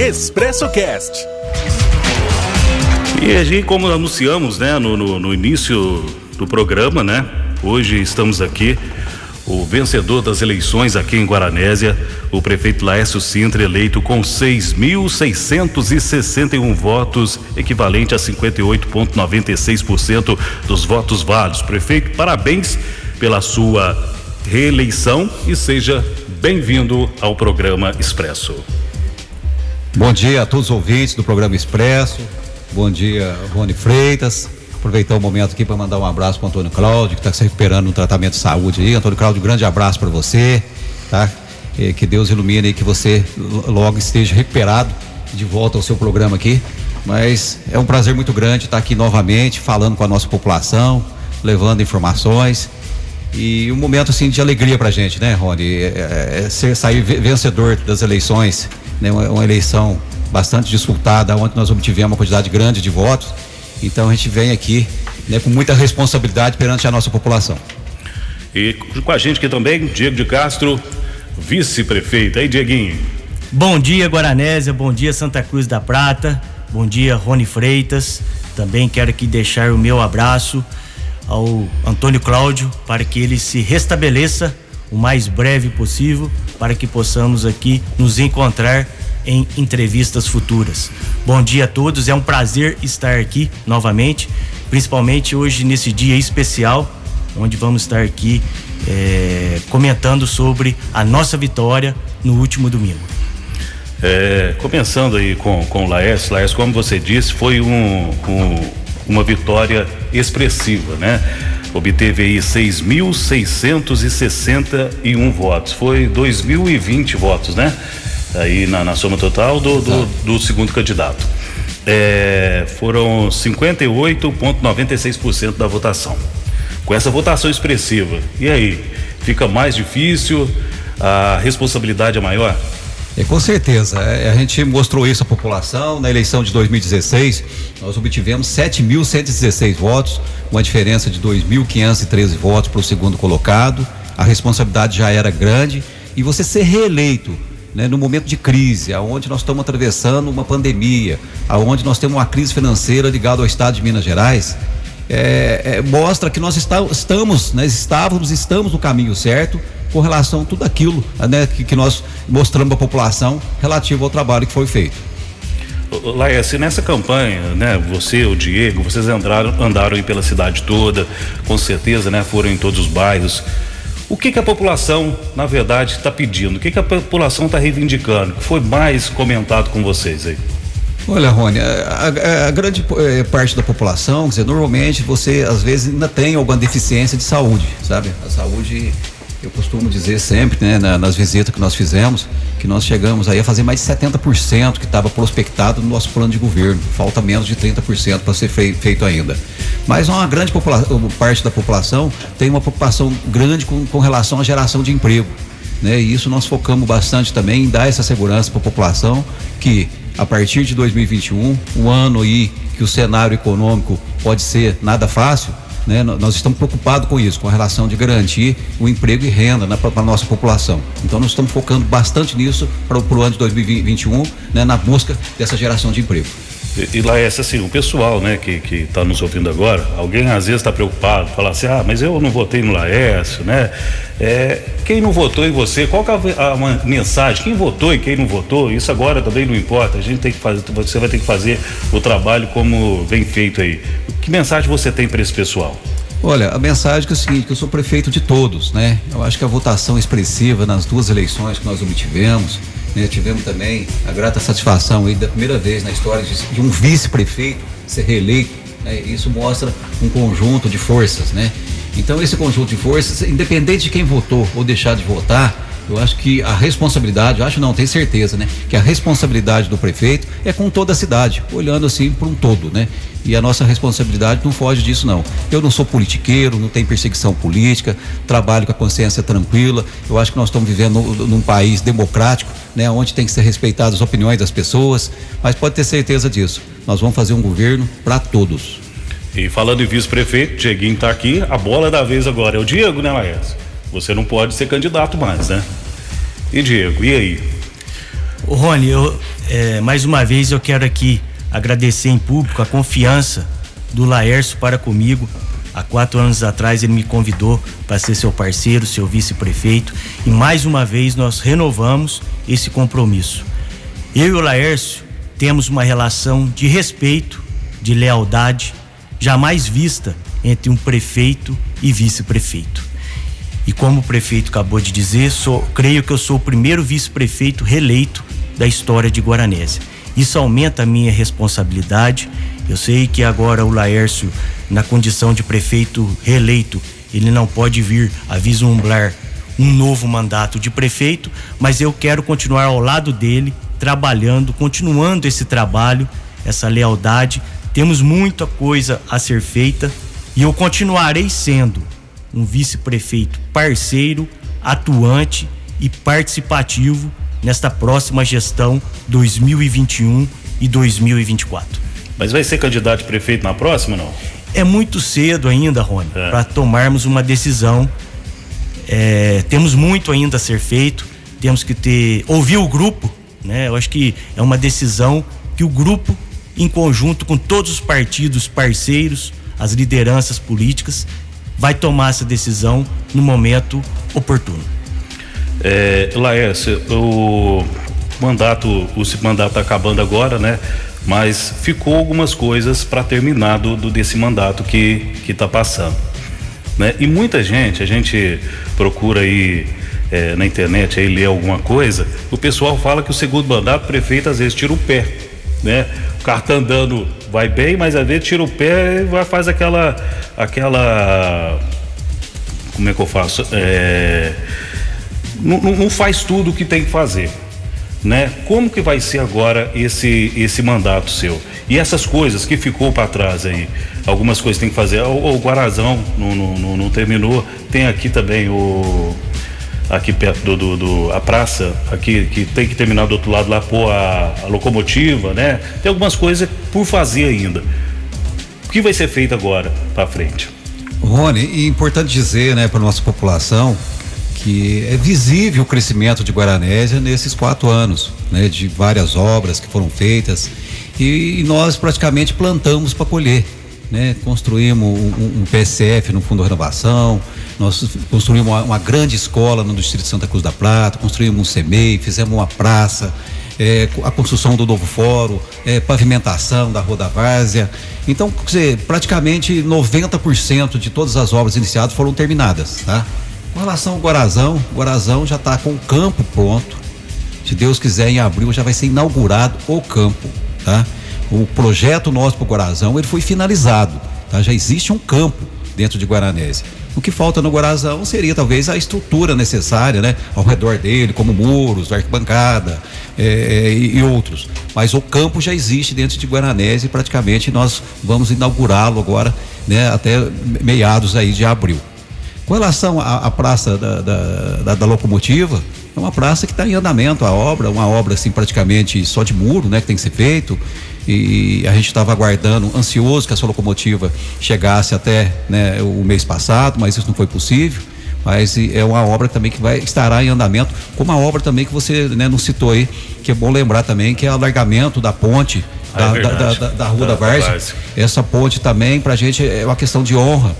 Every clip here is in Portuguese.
Expresso Cast. E a gente, como anunciamos, né, no, no, no início do programa, né? Hoje estamos aqui o vencedor das eleições aqui em Guaranésia, o prefeito Laércio Sintra, eleito com 6.661 votos, equivalente a 58,96% dos votos válidos. Prefeito, parabéns pela sua reeleição e seja bem-vindo ao programa Expresso. Bom dia a todos os ouvintes do programa Expresso. Bom dia, Rony Freitas. Aproveitar o momento aqui para mandar um abraço para o Antônio Cláudio, que está se recuperando no tratamento de saúde aí. Antônio Cláudio, um grande abraço para você, tá? Que Deus ilumine e que você logo esteja recuperado de volta ao seu programa aqui. Mas é um prazer muito grande estar aqui novamente, falando com a nossa população, levando informações. E um momento assim de alegria para a gente, né, Rony? É, é, é ser, sair vencedor das eleições, né? Uma, uma eleição bastante disputada, onde nós obtivemos uma quantidade grande de votos então a gente vem aqui né, com muita responsabilidade perante a nossa população. E com a gente aqui também, Diego de Castro, vice-prefeito. Aí, Dieguinho. Bom dia, Guaranésia. Bom dia, Santa Cruz da Prata. Bom dia, Rony Freitas. Também quero aqui deixar o meu abraço ao Antônio Cláudio para que ele se restabeleça o mais breve possível para que possamos aqui nos encontrar em entrevistas futuras. Bom dia a todos, é um prazer estar aqui novamente, principalmente hoje nesse dia especial, onde vamos estar aqui é, comentando sobre a nossa vitória no último domingo. É, começando aí com, com o Laércio, Laércio, como você disse, foi um, um, uma vitória expressiva, né? Obteve aí 6.661 votos, foi 2.020 votos, né? aí na, na soma total do, do, do segundo candidato. É, foram 58,96% da votação. Com essa votação expressiva, e aí? Fica mais difícil? A responsabilidade é maior? É, com certeza. É, a gente mostrou isso à população. Na eleição de 2016, nós obtivemos 7.116 votos, uma diferença de 2.513 votos para o segundo colocado. A responsabilidade já era grande. E você ser reeleito né, no momento de crise, aonde nós estamos atravessando uma pandemia, aonde nós temos uma crise financeira ligada ao Estado de Minas Gerais, é, é, mostra que nós está, estamos, né, estávamos, estamos no caminho certo com relação a tudo aquilo né, que, que nós mostramos à população relativo ao trabalho que foi feito. Laércio, nessa campanha, né, você, o Diego, vocês andaram, andaram aí pela cidade toda, com certeza, né, foram em todos os bairros. O que, que a população, na verdade, está pedindo? O que, que a população está reivindicando? O que foi mais comentado com vocês aí? Olha, Rony, a, a, a grande eh, parte da população, quer dizer, normalmente você às vezes ainda tem alguma deficiência de saúde, sabe? A saúde eu costumo dizer sempre, né, nas visitas que nós fizemos, que nós chegamos aí a fazer mais de 70% que estava prospectado no nosso plano de governo. Falta menos de 30% para ser feito ainda. Mas uma grande parte da população tem uma preocupação grande com, com relação à geração de emprego. Né? E isso nós focamos bastante também em dar essa segurança para a população que a partir de 2021, um ano aí que o cenário econômico pode ser nada fácil, né? Nós estamos preocupados com isso, com a relação de garantir o emprego e renda né, para a nossa população. Então nós estamos focando bastante nisso para o ano de 2021, né, na busca dessa geração de emprego. E, lá é assim, o pessoal, né, que que está nos ouvindo agora, alguém às vezes está preocupado, fala assim, ah, mas eu não votei no Laércio, né? É, quem não votou em você, qual é a, a, mensagem? Quem votou e quem não votou? Isso agora também não importa. A gente tem que fazer, você vai ter que fazer o trabalho como vem feito aí. Que mensagem você tem para esse pessoal? Olha, a mensagem é o seguinte, que eu sou prefeito de todos, né? Eu acho que a votação expressiva nas duas eleições que nós obtivemos, né? tivemos também a grata satisfação aí da primeira vez na história de, de um vice-prefeito ser reeleito, né? Isso mostra um conjunto de forças, né? Então esse conjunto de forças, independente de quem votou ou deixar de votar, eu acho que a responsabilidade, eu acho não, tenho certeza, né? Que a responsabilidade do prefeito é com toda a cidade, olhando assim para um todo, né? E a nossa responsabilidade não foge disso, não. Eu não sou politiqueiro, não tenho perseguição política, trabalho com a consciência tranquila. Eu acho que nós estamos vivendo num país democrático, né? Onde tem que ser respeitadas as opiniões das pessoas, mas pode ter certeza disso. Nós vamos fazer um governo para todos. E falando em vice-prefeito, Dieguinho está aqui, a bola da vez agora é o Diego, né, Laércio? Você não pode ser candidato mais, né? E Diego, e aí? O Rony, eu, é, mais uma vez eu quero aqui agradecer em público a confiança do Laércio para comigo. Há quatro anos atrás ele me convidou para ser seu parceiro, seu vice-prefeito, e mais uma vez nós renovamos esse compromisso. Eu e o Laércio temos uma relação de respeito, de lealdade, jamais vista entre um prefeito e vice-prefeito. E como o prefeito acabou de dizer, sou, creio que eu sou o primeiro vice-prefeito reeleito da história de Guaranésia. Isso aumenta a minha responsabilidade. Eu sei que agora o Laércio, na condição de prefeito reeleito, ele não pode vir a vislumbrar um novo mandato de prefeito, mas eu quero continuar ao lado dele, trabalhando, continuando esse trabalho, essa lealdade. Temos muita coisa a ser feita e eu continuarei sendo um vice-prefeito parceiro, atuante e participativo nesta próxima gestão 2021 e 2024. Mas vai ser candidato a prefeito na próxima, não? É muito cedo ainda, Rony, é. para tomarmos uma decisão. É, temos muito ainda a ser feito, temos que ter ouvir o grupo, né? Eu acho que é uma decisão que o grupo, em conjunto com todos os partidos parceiros, as lideranças políticas, vai tomar essa decisão no momento oportuno. É, Laércio, o mandato, o mandato está acabando agora, né? Mas ficou algumas coisas para terminar do, do, desse mandato que que está passando, né? E muita gente, a gente procura aí é, na internet aí ler alguma coisa, o pessoal fala que o segundo mandato o prefeito às vezes tira o pé, né? O carro tá andando vai bem, mas às vezes tira o pé e vai faz aquela aquela como é que eu faço? É, não, não faz tudo o que tem que fazer. Né? Como que vai ser agora esse esse mandato seu? E essas coisas que ficou para trás aí, algumas coisas tem que fazer. O, o Guarazão não, não, não, terminou. Tem aqui também o aqui perto do, do, do, a praça aqui que tem que terminar do outro lado lá pôr a, a locomotiva, né? Tem algumas coisas por fazer ainda. O que vai ser feito agora para frente? Rony, é importante dizer, né, para nossa população que é visível o crescimento de Guaranésia nesses quatro anos, né, de várias obras que foram feitas e, e nós praticamente plantamos para colher, né, construímos um, um, PSF no Fundo de Renovação, nós construímos uma, uma, grande escola no Distrito de Santa Cruz da Prata, construímos um CEMEI, fizemos uma praça, é, a construção do novo fórum, é, pavimentação da Rua da Várzea. Então, praticamente 90% de todas as obras iniciadas foram terminadas, tá? Com relação ao Guarazão, o Guarazão já está com o campo pronto. Se Deus quiser, em abril já vai ser inaugurado o campo, tá? O projeto nosso para o Guarazão, ele foi finalizado, tá? Já existe um campo dentro de Guaranésia. O que falta no Guarazão seria talvez a estrutura necessária, né? Ao redor dele, como muros, arquibancada é, é, e, e, outros. Mas o campo já existe dentro de Guaranese e praticamente nós vamos inaugurá-lo agora, né? Até meados aí de abril. Com relação à, à praça da, da, da, da, locomotiva, é uma praça que está em andamento a obra, uma obra assim praticamente só de muro, né? Que tem que ser feito e a gente estava aguardando, ansioso que essa locomotiva chegasse até né, o mês passado, mas isso não foi possível. Mas é uma obra também que vai estará em andamento, como a obra também que você né, não citou aí, que é bom lembrar também que é o alargamento da ponte ah, é da, da, da, da, Rua da, da Várzea. Essa ponte também, para a gente, é uma questão de honra.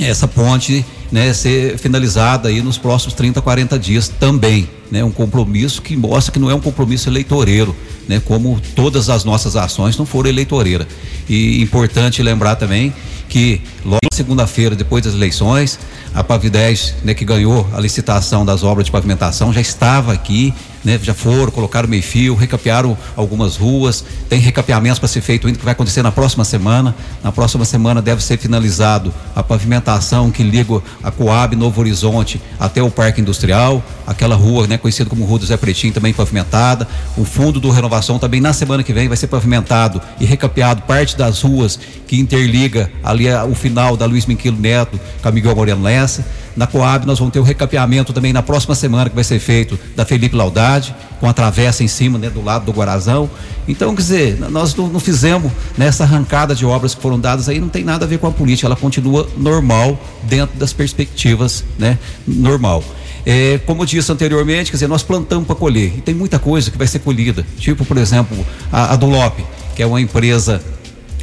Essa ponte né, ser finalizada aí nos próximos 30, 40 dias também. Né, um compromisso que mostra que não é um compromisso eleitoreiro né? Como todas as nossas ações não foram eleitoreiras. E importante lembrar também que logo segunda-feira, depois das eleições, a Pavidez, né, que ganhou a licitação das obras de pavimentação, já estava aqui, né, já foram, colocaram meio fio, recapearam algumas ruas, tem recapeamentos para ser feito ainda que vai acontecer na próxima semana. Na próxima semana deve ser finalizado a pavimentação que liga a Coab Novo Horizonte até o Parque Industrial, aquela rua, né, conhecida como Rua do Zé Pretinho, também pavimentada. O fundo do renovação também na semana que vem vai ser pavimentado e recapeado parte das ruas que interliga ali o final da Luiz Minquilo Neto com a Miguel Moreno Lessa. Na Coab nós vamos ter o recapeamento também na próxima semana que vai ser feito da Felipe Laudade, com a travessa em cima, né, do lado do Guarazão. Então, quer dizer, nós não, não fizemos nessa arrancada de obras que foram dadas aí, não tem nada a ver com a política, ela continua normal dentro das perspectivas, né, normal. É, como eu disse anteriormente, quer dizer, nós plantamos para colher e tem muita coisa que vai ser colhida. Tipo, por exemplo, a, a Dulop, que é uma empresa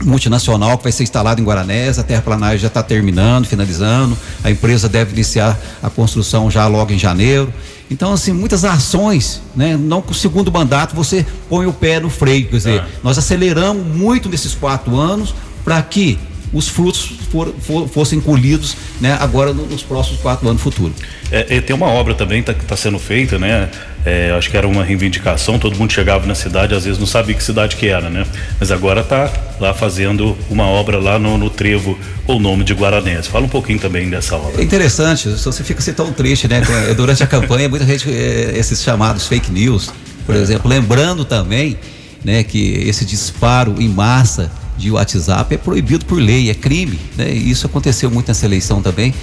multinacional que vai ser instalada em Guaranés, a terraplanagem já está terminando, finalizando, a empresa deve iniciar a construção já logo em janeiro. Então, assim, muitas ações, né? Não com o segundo mandato você põe o pé no freio, quer dizer, é. nós aceleramos muito nesses quatro anos para que os frutos for, for, fossem colhidos né, agora nos próximos quatro anos futuros. É, tem uma obra também que está tá sendo feita, né? É, acho que era uma reivindicação, todo mundo chegava na cidade, às vezes não sabia que cidade que era, né? Mas agora está lá fazendo uma obra lá no, no Trevo, o nome de Guaranés. Fala um pouquinho também dessa obra. É interessante, você fica assim tão triste, né? Durante a campanha, muita gente, é, esses chamados fake news, por exemplo, lembrando também, né, que esse disparo em massa de WhatsApp é proibido por lei, é crime. Né? Isso aconteceu muito nessa eleição também,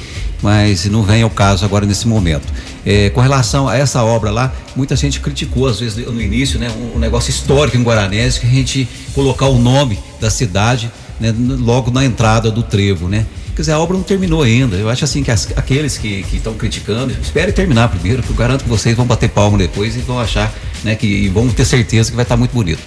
mas não vem ao caso agora nesse momento. É, com relação a essa obra lá, muita gente criticou, às vezes no início, né, um, negócio histórico em Guaranés, que a gente colocar o nome da cidade né, logo na entrada do trevo, né? Quer dizer, a obra não terminou ainda. Eu acho assim que as, aqueles que estão criticando, espere terminar primeiro, que eu garanto que vocês vão bater palmo depois e vão achar, né, que e vão ter certeza que vai estar muito bonito.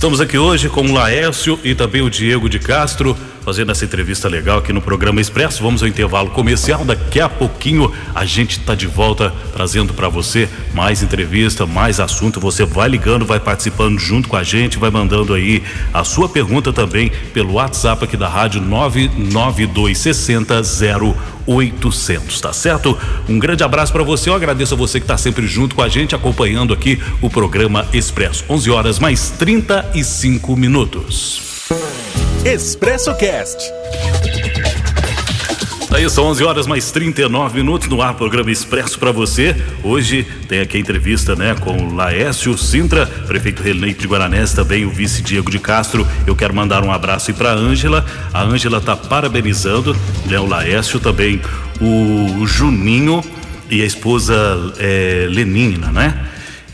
Estamos aqui hoje com o Laércio e também o Diego de Castro, fazendo essa entrevista legal aqui no programa Expresso. Vamos ao intervalo comercial. Daqui a pouquinho a gente está de volta trazendo para você mais entrevista, mais assunto. Você vai ligando, vai participando junto com a gente, vai mandando aí a sua pergunta também pelo WhatsApp aqui da rádio 99260 0800, tá certo? Um grande abraço para você. Eu agradeço a você que está sempre junto com a gente, acompanhando aqui o programa Expresso. 11 horas mais 35 minutos. Expresso Cast. Aí são 11 horas mais 39 minutos no ar, programa Expresso para você. Hoje tem aqui a entrevista, né, com Laércio Sintra, prefeito reeleito de Guaranés, também o vice Diego de Castro. Eu quero mandar um abraço aí para Ângela. A Ângela tá parabenizando, né, o Laércio também, o Juninho e a esposa é, Lenina, né?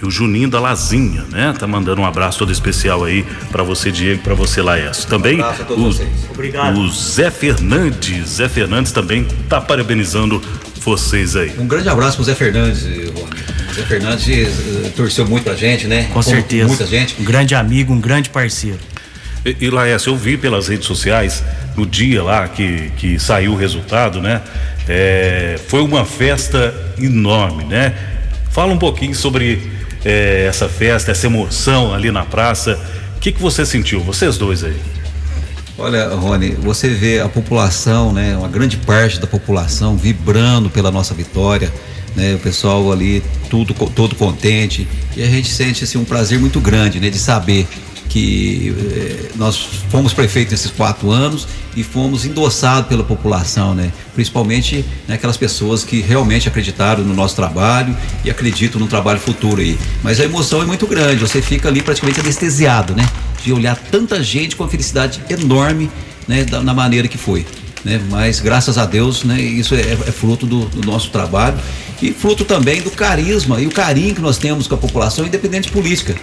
E o Juninho da Lazinha, né? Tá mandando um abraço todo especial aí para você, Diego, para você, Laércio. Também um o, Obrigado. o Zé Fernandes. Zé Fernandes também tá parabenizando vocês aí. Um grande abraço pro Zé Fernandes, Rony. O Zé Fernandes uh, torceu muito pra gente, né? Com Como certeza. Muita gente. Um grande amigo, um grande parceiro. E, e Laércio, eu vi pelas redes sociais, no dia lá que, que saiu o resultado, né? É, foi uma festa enorme, né? Fala um pouquinho sobre é, essa festa, essa emoção ali na praça. O que, que você sentiu, vocês dois aí? Olha, Rony, você vê a população, né, uma grande parte da população vibrando pela nossa vitória, né, o pessoal ali tudo todo contente e a gente sente assim um prazer muito grande, né, de saber que eh, nós fomos prefeitos nesses quatro anos e fomos endossados pela população, né? Principalmente né, aquelas pessoas que realmente acreditaram no nosso trabalho e acreditam no trabalho futuro aí. Mas a emoção é muito grande, você fica ali praticamente anestesiado, né? De olhar tanta gente com uma felicidade enorme, né? Da, na maneira que foi. Né? Mas graças a Deus, né? Isso é, é fruto do, do nosso trabalho e fruto também do carisma e o carinho que nós temos com a população, independente de política.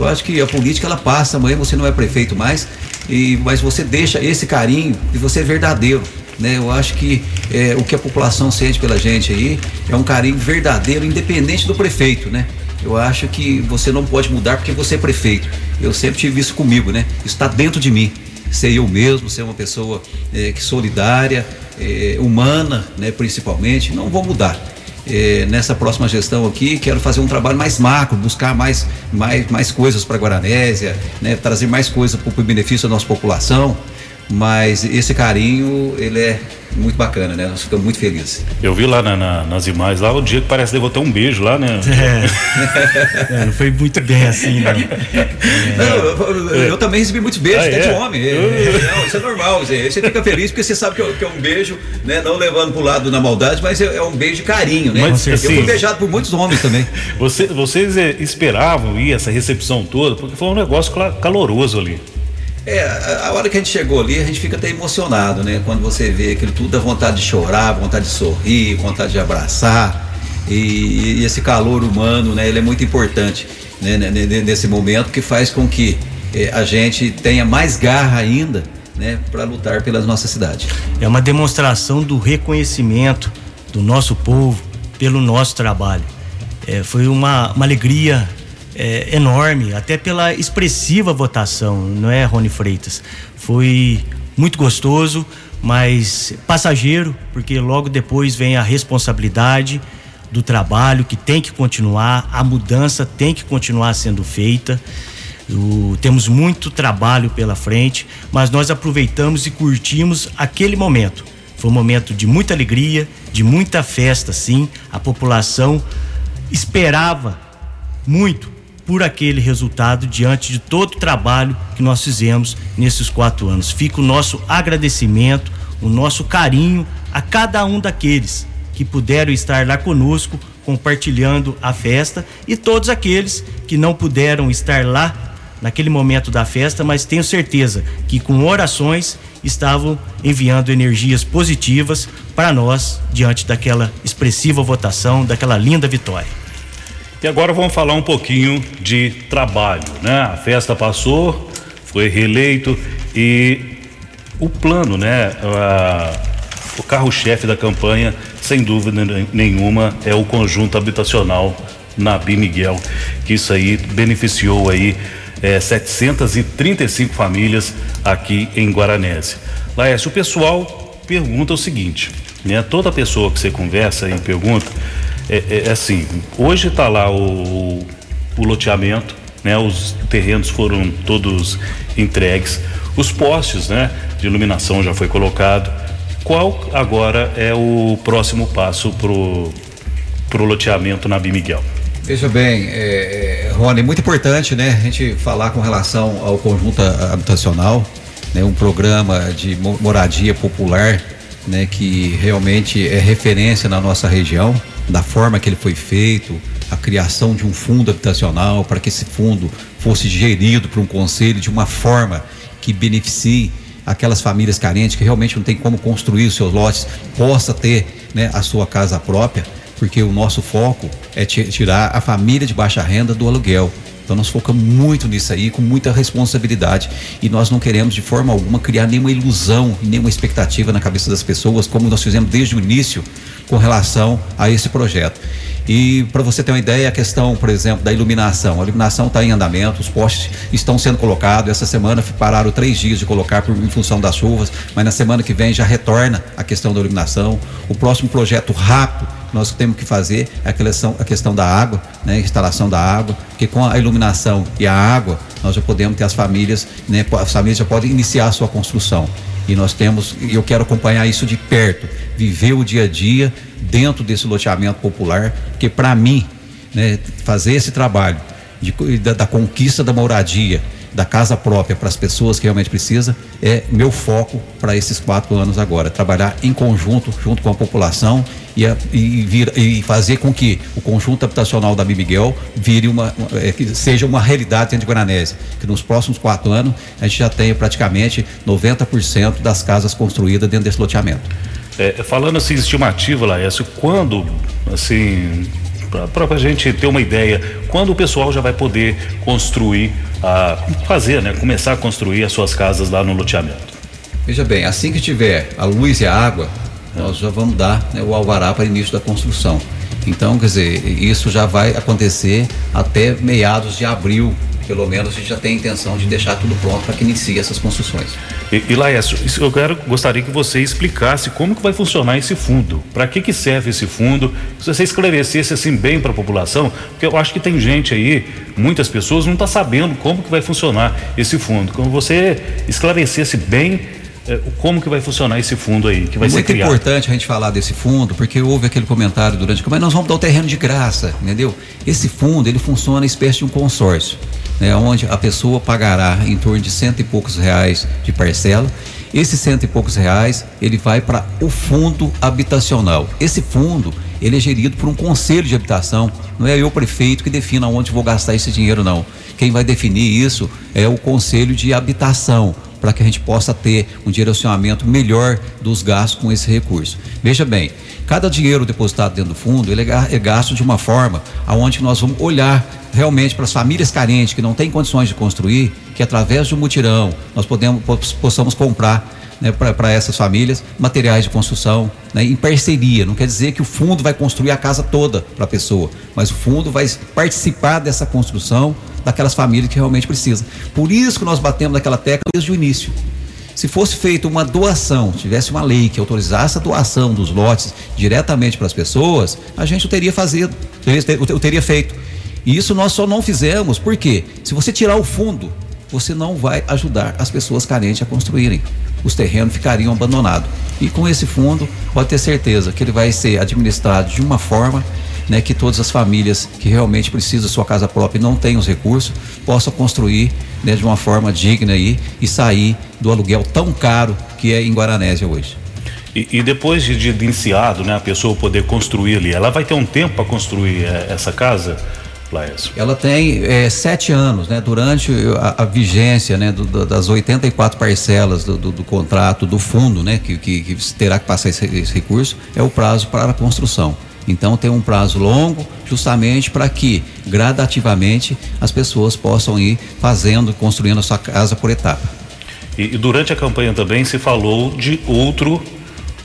Eu acho que a política ela passa, amanhã você não é prefeito mais, e, mas você deixa esse carinho e você é verdadeiro. Né? Eu acho que é, o que a população sente pela gente aí é um carinho verdadeiro, independente do prefeito, né? Eu acho que você não pode mudar porque você é prefeito. Eu sempre tive isso comigo, né? Isso está dentro de mim. Ser eu mesmo, ser uma pessoa é, que solidária, é, humana, né? Principalmente, não vou mudar eh, nessa próxima gestão aqui, quero fazer um trabalho mais macro, buscar mais, mais, mais coisas para Guaranésia, né, trazer mais coisas para o benefício da nossa população. Mas esse carinho, ele é muito bacana, né? Nós ficamos muito felizes. Eu vi lá na, na, nas imagens lá o dia que parece que ter um beijo lá, né? É. é não foi muito bem assim, não. não eu, eu, também recebi muitos beijos, ah, até é? de homem. É, não, isso é normal. Você, você fica feliz porque você sabe que, é, que é um beijo, né? Não levando pro lado da maldade, mas é, é um beijo de carinho, né? Mas, assim, eu fui beijado por muitos homens também. Você, vocês eh, esperavam ir essa recepção toda? Porque foi um negócio caloroso ali. É, a hora que a gente chegou ali, a gente fica até emocionado, né? Quando você vê aquilo tudo, dá vontade de chorar, vontade de sorrir, vontade de abraçar. E, e esse calor humano, né? Ele é muito importante né? nesse momento que faz com que eh, a gente tenha mais garra ainda, né? Para lutar pela nossa cidade. É uma demonstração do reconhecimento do nosso povo, pelo nosso trabalho. É, foi uma, uma alegria é, enorme, até pela expressiva votação, não é, Rony Freitas? Foi muito gostoso, mas passageiro, porque logo depois vem a responsabilidade do trabalho que tem que continuar, a mudança tem que continuar sendo feita. O, temos muito trabalho pela frente, mas nós aproveitamos e curtimos aquele momento. Foi um momento de muita alegria, de muita festa, sim. A população esperava muito por aquele resultado diante de todo o trabalho que nós fizemos nesses quatro anos. Fica o nosso agradecimento, o nosso carinho a cada um daqueles que puderam estar lá conosco compartilhando a festa e todos aqueles que não puderam estar lá naquele momento da festa, mas tenho certeza que com orações estavam enviando energias positivas para nós diante daquela expressiva votação, daquela linda vitória. E agora vamos falar um pouquinho de trabalho, né? A festa passou, foi reeleito e o plano, né? o carro-chefe da campanha, sem dúvida nenhuma, é o conjunto habitacional Nabi Miguel, que isso aí beneficiou aí é, 735 famílias aqui em Guaranese. Laércio, o pessoal pergunta o seguinte, né? Toda pessoa que você conversa e pergunta, é, é, é assim, hoje está lá o, o loteamento, né? Os terrenos foram todos entregues, os postes, né? De iluminação já foi colocado. Qual agora é o próximo passo pro pro loteamento na Bimiguel? Veja bem, é, é, Rony, muito importante, né, a gente falar com relação ao conjunto habitacional, né, um programa de moradia popular, né, que realmente é referência na nossa região, da forma que ele foi feito, a criação de um fundo habitacional para que esse fundo fosse gerido por um conselho de uma forma que beneficie aquelas famílias carentes que realmente não tem como construir os seus lotes, possa ter né, a sua casa própria porque o nosso foco é tirar a família de baixa renda do aluguel. Então nós focamos muito nisso aí, com muita responsabilidade. E nós não queremos de forma alguma criar nenhuma ilusão, nenhuma expectativa na cabeça das pessoas, como nós fizemos desde o início com relação a esse projeto. E para você ter uma ideia, a questão, por exemplo, da iluminação. A iluminação está em andamento, os postes estão sendo colocados. Essa semana pararam três dias de colocar por, em função das chuvas, mas na semana que vem já retorna a questão da iluminação. O próximo projeto rápido nós temos que fazer a questão, a questão da água, né, instalação da água, porque com a iluminação e a água, nós já podemos ter as famílias, né, as famílias já podem iniciar a sua construção. E nós temos, e eu quero acompanhar isso de perto, viver o dia a dia dentro desse loteamento popular, porque para mim, né, fazer esse trabalho de, da, da conquista da moradia, da casa própria para as pessoas que realmente precisam é meu foco para esses quatro anos agora. Trabalhar em conjunto, junto com a população e, a, e, vir, e fazer com que o conjunto habitacional da Miguel vire uma, é, seja uma realidade dentro de Guaranese. Que nos próximos quatro anos a gente já tenha praticamente 90% das casas construídas dentro desse loteamento. É, falando assim, estimativa, Laércio, quando assim para a gente ter uma ideia, quando o pessoal já vai poder construir, a, fazer, né, começar a construir as suas casas lá no loteamento? Veja bem, assim que tiver a luz e a água, nós já vamos dar né, o alvará para início da construção. Então, quer dizer, isso já vai acontecer até meados de abril pelo menos a gente já tem a intenção de deixar tudo pronto para que inicie essas construções. E, e Laércio, eu quero, gostaria que você explicasse como que vai funcionar esse fundo, para que que serve esse fundo, se você esclarecesse assim bem para a população, porque eu acho que tem gente aí, muitas pessoas não estão tá sabendo como que vai funcionar esse fundo. Como você esclarecesse bem como que vai funcionar esse fundo aí, que vai Muito ser criado. Muito importante a gente falar desse fundo, porque houve aquele comentário durante, mas nós vamos dar o terreno de graça, entendeu? Esse fundo, ele funciona espécie de um consórcio né, onde a pessoa pagará em torno de cento e poucos reais de parcela. Esses cento e poucos reais, ele vai para o fundo habitacional. Esse fundo, ele é gerido por um conselho de habitação, não é eu prefeito que defina onde vou gastar esse dinheiro não. Quem vai definir isso é o conselho de habitação, para que a gente possa ter um direcionamento melhor dos gastos com esse recurso. Veja bem, cada dinheiro depositado dentro do fundo, ele é, é gasto de uma forma aonde nós vamos olhar realmente para as famílias carentes que não têm condições de construir, que através de um mutirão nós podemos, possamos comprar né, para essas famílias materiais de construção né, em parceria. Não quer dizer que o fundo vai construir a casa toda para a pessoa, mas o fundo vai participar dessa construção daquelas famílias que realmente precisam. Por isso que nós batemos naquela tecla desde o início. Se fosse feita uma doação, tivesse uma lei que autorizasse a doação dos lotes diretamente para as pessoas, a gente o teria fazido, eu teria feito. E isso nós só não fizemos, porque se você tirar o fundo, você não vai ajudar as pessoas carentes a construírem. Os terrenos ficariam abandonados. E com esse fundo, pode ter certeza que ele vai ser administrado de uma forma né, que todas as famílias que realmente precisam da sua casa própria e não têm os recursos possam construir né, de uma forma digna aí e sair do aluguel tão caro que é em Guaranésia hoje. E, e depois de, de iniciado, né, a pessoa poder construir ali, ela vai ter um tempo para construir é, essa casa? Laércio? Ela tem é, sete anos, né? Durante a, a vigência, né? Do, do, das 84 parcelas do, do, contrato do fundo, né? Que, que, que terá que passar esse, esse, recurso, é o prazo para a construção. Então tem um prazo longo, justamente para que gradativamente as pessoas possam ir fazendo, construindo a sua casa por etapa. E, e durante a campanha também se falou de outro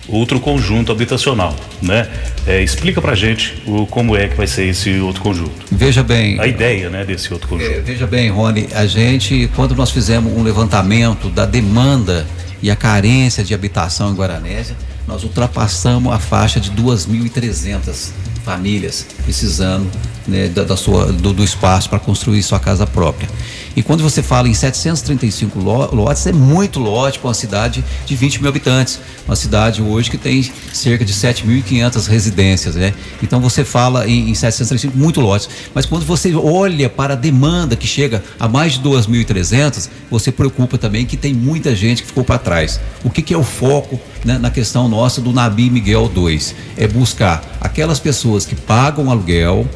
outro conjunto habitacional, né? É, explica pra gente o, como é que vai ser esse outro conjunto. Veja bem. A ideia, né, desse outro conjunto. É, veja bem, Rony, a gente, quando nós fizemos um levantamento da demanda e a carência de habitação em Guaranésia, nós ultrapassamos a faixa de 2.300 famílias precisando né, da, da, sua, do, do espaço para construir sua casa própria. E quando você fala em 735 lotes, é muito lote para uma cidade de 20 mil habitantes. Uma cidade hoje que tem cerca de 7.500 residências, né? Então você fala em, em 735, muito lotes. Mas quando você olha para a demanda que chega a mais de 2.300, você preocupa também que tem muita gente que ficou para trás. O que, que é o foco né, na questão nossa do Nabi Miguel 2? É buscar aquelas pessoas que pagam aluguel,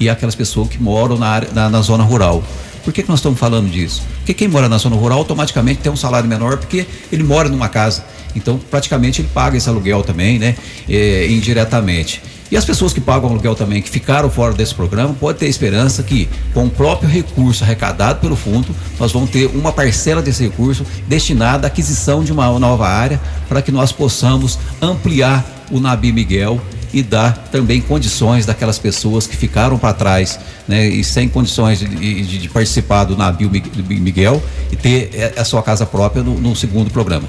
e aquelas pessoas que moram na, área, na, na zona rural. Por que, que nós estamos falando disso? Porque quem mora na zona rural automaticamente tem um salário menor porque ele mora numa casa. Então, praticamente, ele paga esse aluguel também, né? É, indiretamente. E as pessoas que pagam aluguel também, que ficaram fora desse programa, pode ter esperança que, com o próprio recurso arrecadado pelo fundo, nós vamos ter uma parcela desse recurso destinada à aquisição de uma nova área para que nós possamos ampliar o Nabi Miguel e dar também condições daquelas pessoas que ficaram para trás, né, e sem condições de, de, de participar do navio Miguel e ter a sua casa própria no, no segundo programa.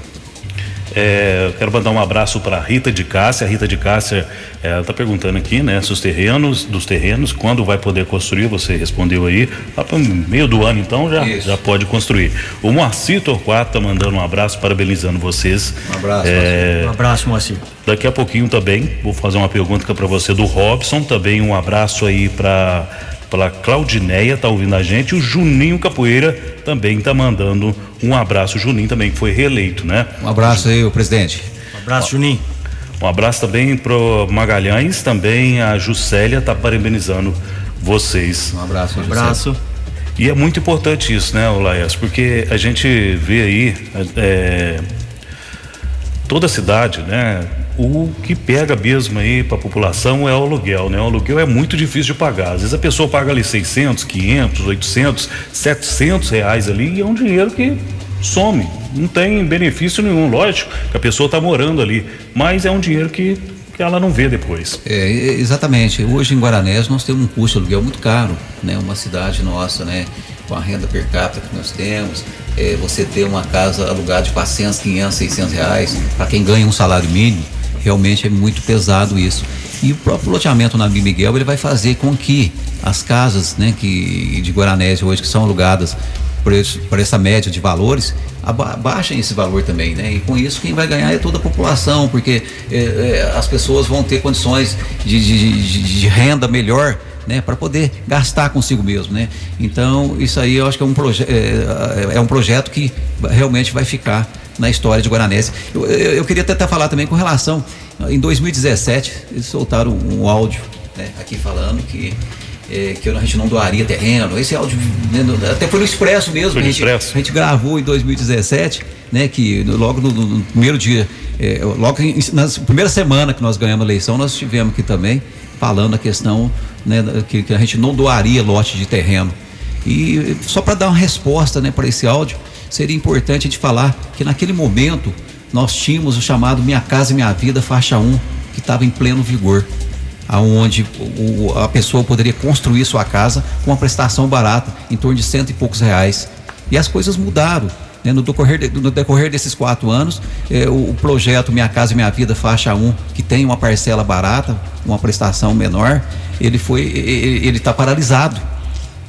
É, quero mandar um abraço para Rita de Cássia. A Rita de Cássia, ela está perguntando aqui, né, se os terrenos, dos terrenos, quando vai poder construir? Você respondeu aí. Lá para meio do ano, então, já, já pode construir. O Moacir Torquato está mandando um abraço, parabenizando vocês. Um abraço. É, um abraço, Moacir. Daqui a pouquinho também vou fazer uma pergunta para você do Robson. Também um abraço aí para pela Claudineia, tá ouvindo a gente. O Juninho Capoeira também tá mandando um abraço. O Juninho também que foi reeleito, né? Um abraço aí, o presidente. Um abraço, Ó, Juninho. Um abraço também pro Magalhães, também a Juscelia tá parabenizando vocês. Um abraço, um abraço. E é muito importante isso, né, Laes? Porque a gente vê aí é, toda a cidade, né? O que pega mesmo aí para a população é o aluguel, né? O aluguel é muito difícil de pagar. Às vezes a pessoa paga ali 600, 500, 800, 700 reais ali e é um dinheiro que some, não tem benefício nenhum. Lógico que a pessoa está morando ali, mas é um dinheiro que, que ela não vê depois. É, exatamente. Hoje em Guaranés nós temos um custo de aluguel muito caro, né? Uma cidade nossa, né? Com a renda per capita que nós temos, é, você ter uma casa alugada de 400, 500, 600 reais, para quem ganha um salário mínimo, realmente é muito pesado isso. E o próprio loteamento na Miguel ele vai fazer com que as casas né, que, de Guaranese hoje que são alugadas por, esse, por essa média de valores baixem esse valor também, né? E com isso quem vai ganhar é toda a população, porque é, é, as pessoas vão ter condições de, de, de, de renda melhor né, para poder gastar consigo mesmo, né? Então isso aí eu acho que é um, proje é, é um projeto que realmente vai ficar na história de Guaranese. Eu, eu, eu queria até falar também com relação, em 2017, eles soltaram um áudio né, aqui falando que é, que a gente não doaria terreno. Esse áudio né, até foi no Expresso mesmo. Foi no a, gente, Expresso. a gente gravou em 2017, né? Que logo no, no primeiro dia, é, logo na primeira semana que nós ganhamos a eleição, nós estivemos aqui também falando a questão né, que, que a gente não doaria lote de terreno. E só para dar uma resposta né, para esse áudio, seria importante gente falar que naquele momento nós tínhamos o chamado Minha Casa Minha Vida, faixa 1, que estava em pleno vigor, aonde o, a pessoa poderia construir sua casa com uma prestação barata, em torno de cento e poucos reais. E as coisas mudaram. Né? No, decorrer de, no decorrer desses quatro anos, eh, o, o, projeto Minha Casa Minha Vida, faixa 1, que tem uma parcela barata, uma prestação menor, ele foi, ele está paralisado